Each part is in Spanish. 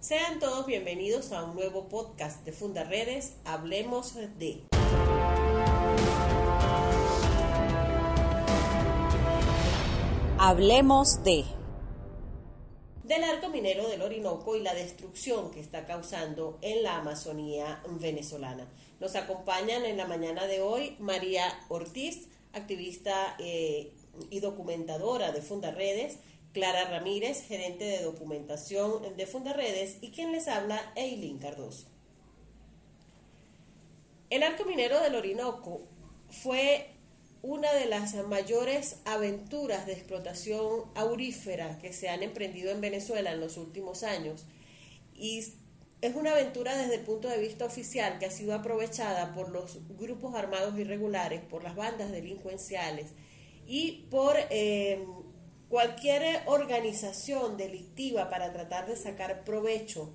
Sean todos bienvenidos a un nuevo podcast de Funda Redes, Hablemos de. Hablemos de. Del arco minero del Orinoco y la destrucción que está causando en la Amazonía venezolana. Nos acompañan en la mañana de hoy María Ortiz, activista eh, y documentadora de Funda Redes, Clara Ramírez, gerente de documentación de Fundaredes, y quien les habla, Eileen Cardoso. El arco minero del Orinoco fue una de las mayores aventuras de explotación aurífera que se han emprendido en Venezuela en los últimos años y es una aventura desde el punto de vista oficial que ha sido aprovechada por los grupos armados irregulares, por las bandas delincuenciales y por eh, cualquier organización delictiva para tratar de sacar provecho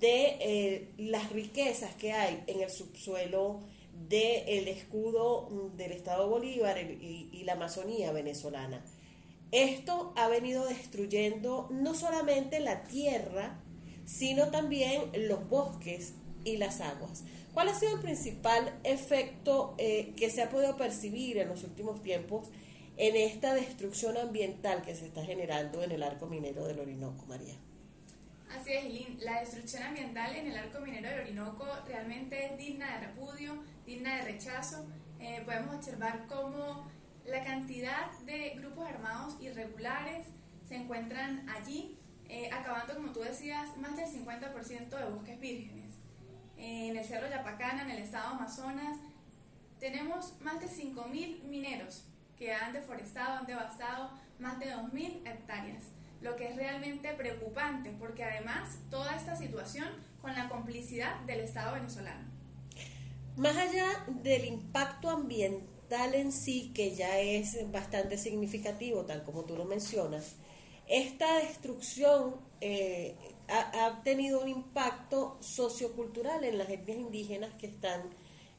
de eh, las riquezas que hay en el subsuelo del escudo del Estado Bolívar y, y la Amazonía venezolana. Esto ha venido destruyendo no solamente la tierra, sino también los bosques y las aguas. ¿Cuál ha sido el principal efecto eh, que se ha podido percibir en los últimos tiempos en esta destrucción ambiental que se está generando en el arco minero del Orinoco, María. Así es. La destrucción ambiental en el arco minero del Orinoco realmente es digna de repudio, digna de rechazo. Eh, podemos observar cómo la cantidad de grupos armados irregulares se encuentran allí, eh, acabando, como tú decías, más del 50% de bosques vírgenes. en el Cerro Yapacana, en el estado Amazonas, tenemos más de 5.000 mineros que han deforestado, han devastado más de 2.000 hectáreas, lo que es realmente preocupante porque además toda esta situación con la complicidad del Estado venezolano. Más allá del impacto ambiental en sí, que ya es bastante significativo, tal como tú lo mencionas, esta destrucción eh, ha, ha, tenido un impacto sociocultural en las etnias indígenas que están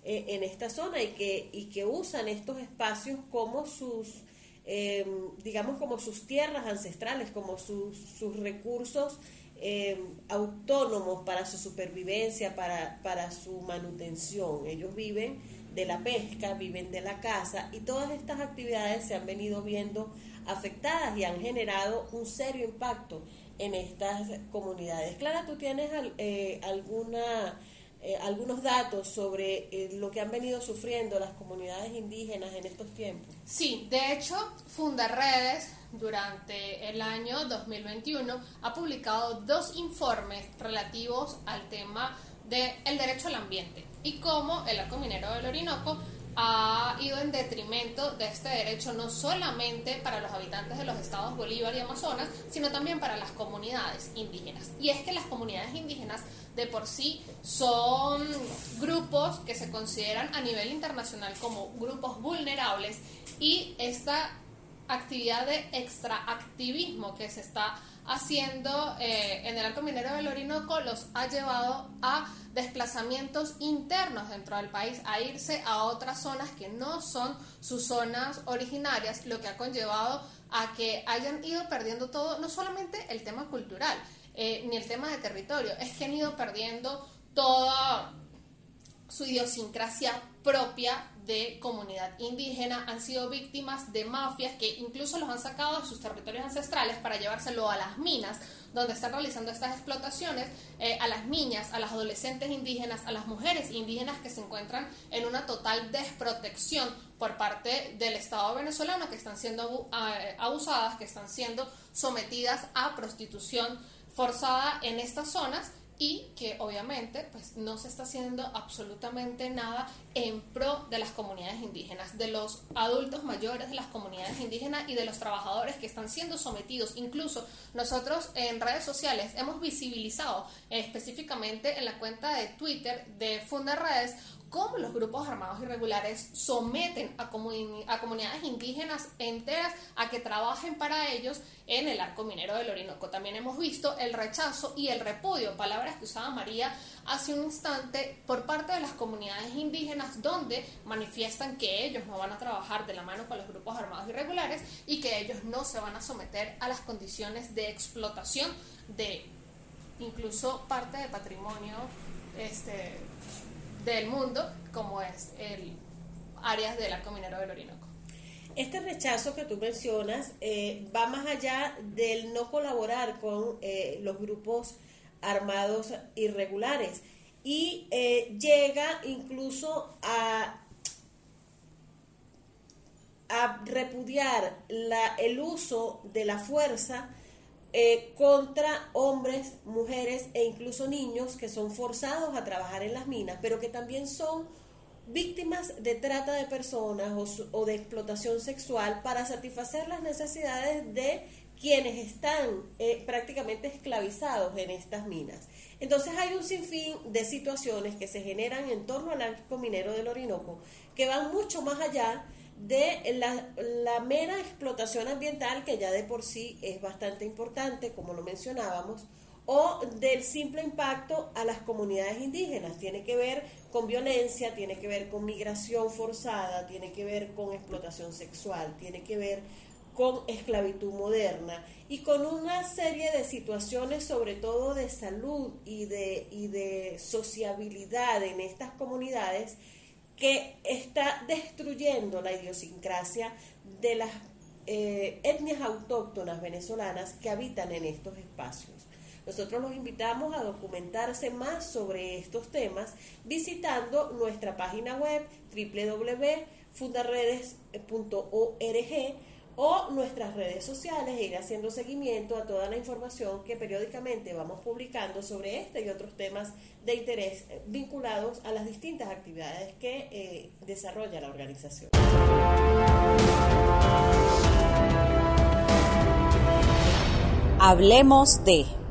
eh, en esta zona y que, y que usan estos espacios como sus, em, digamos, como sus tierras ancestrales, como sus, sus recursos em, autónomos para su supervivencia, para, para su manutención. Ellos viven de la pesca, viven de la caza y todas estas actividades se han venido viendo afectadas y han generado un serio impacto en estas comunidades. Clara, ¿tú tienes eh, alguna eh, algunos datos sobre eh, lo que han venido sufriendo las comunidades indígenas en estos tiempos. Sí, de hecho, Fundaredes durante el año 2021 ha publicado dos informes relativos al tema del derecho al ambiente y cómo el arco minero del Orinoco ha ido en detrimento de este derecho no solamente para los habitantes de los estados Bolívar y Amazonas, sino también para las comunidades indígenas. Y es que las comunidades indígenas de por sí son grupos que se consideran a nivel internacional como grupos vulnerables y esta actividad de extraactivismo que se está haciendo eh, en el arco minero del Orinoco los ha llevado a desplazamientos internos dentro del país, a irse a otras zonas que no son sus zonas originarias, lo que ha conllevado a que hayan ido perdiendo todo, no solamente el tema cultural, eh, ni el tema de territorio, es que han ido perdiendo toda su idiosincrasia propia de comunidad indígena, han sido víctimas de mafias que incluso los han sacado de sus territorios ancestrales para llevárselo a las minas, donde están realizando estas explotaciones eh, a las niñas, a las adolescentes indígenas, a las mujeres indígenas que se encuentran en una total desprotección por parte del Estado venezolano, que están siendo abusadas, que están siendo sometidas a prostitución forzada en estas zonas y que obviamente pues no se está haciendo absolutamente nada en pro de las comunidades indígenas, de los adultos mayores de las comunidades indígenas y de los trabajadores que están siendo sometidos. Incluso nosotros en redes sociales hemos visibilizado específicamente en la cuenta de Twitter de Funda Redes cómo los grupos armados irregulares someten a, a, comunidades indígenas enteras a que trabajen para ellos en el arco minero del Orinoco. También hemos visto el rechazo y el repudio, palabras que usaba María hace un instante, por parte de las comunidades indígenas, donde manifiestan que ellos no van a trabajar de la mano con los grupos armados irregulares y que ellos no se van a someter a las condiciones de explotación de incluso parte de patrimonio este, del mundo, como es el áreas del arco minero del Orinoco. Este rechazo que tú mencionas eh, va más allá del no colaborar con eh, los grupos armados irregulares y eh, llega incluso a, a repudiar la, el uso de la fuerza contra hombres, mujeres e incluso niños que son forzados a trabajar en las minas, pero que también son víctimas de trata de personas o, de explotación sexual para satisfacer las necesidades de quienes están eh, prácticamente esclavizados en estas minas. Entonces hay un sinfín de situaciones que se generan en torno al arco minero del Orinoco que van mucho más allá de la, la, mera explotación ambiental que ya de por sí es bastante importante, como lo mencionábamos, o del simple impacto a las comunidades indígenas. Tiene que ver con violencia, tiene que ver con migración forzada, tiene que ver con explotación sexual, tiene que ver con esclavitud moderna y con una serie de situaciones, sobre todo de salud y de, y de sociabilidad en estas comunidades, que está destruyendo la idiosincrasia de las eh, etnias autóctonas venezolanas que habitan en estos espacios. Nosotros los invitamos a documentarse más sobre estos temas visitando nuestra página web www.fundaredes.org o nuestras redes sociales e ir haciendo seguimiento a toda la información que periódicamente vamos publicando sobre este y otros temas de interés vinculados a las distintas actividades que eh, desarrolla la organización. Hablemos de...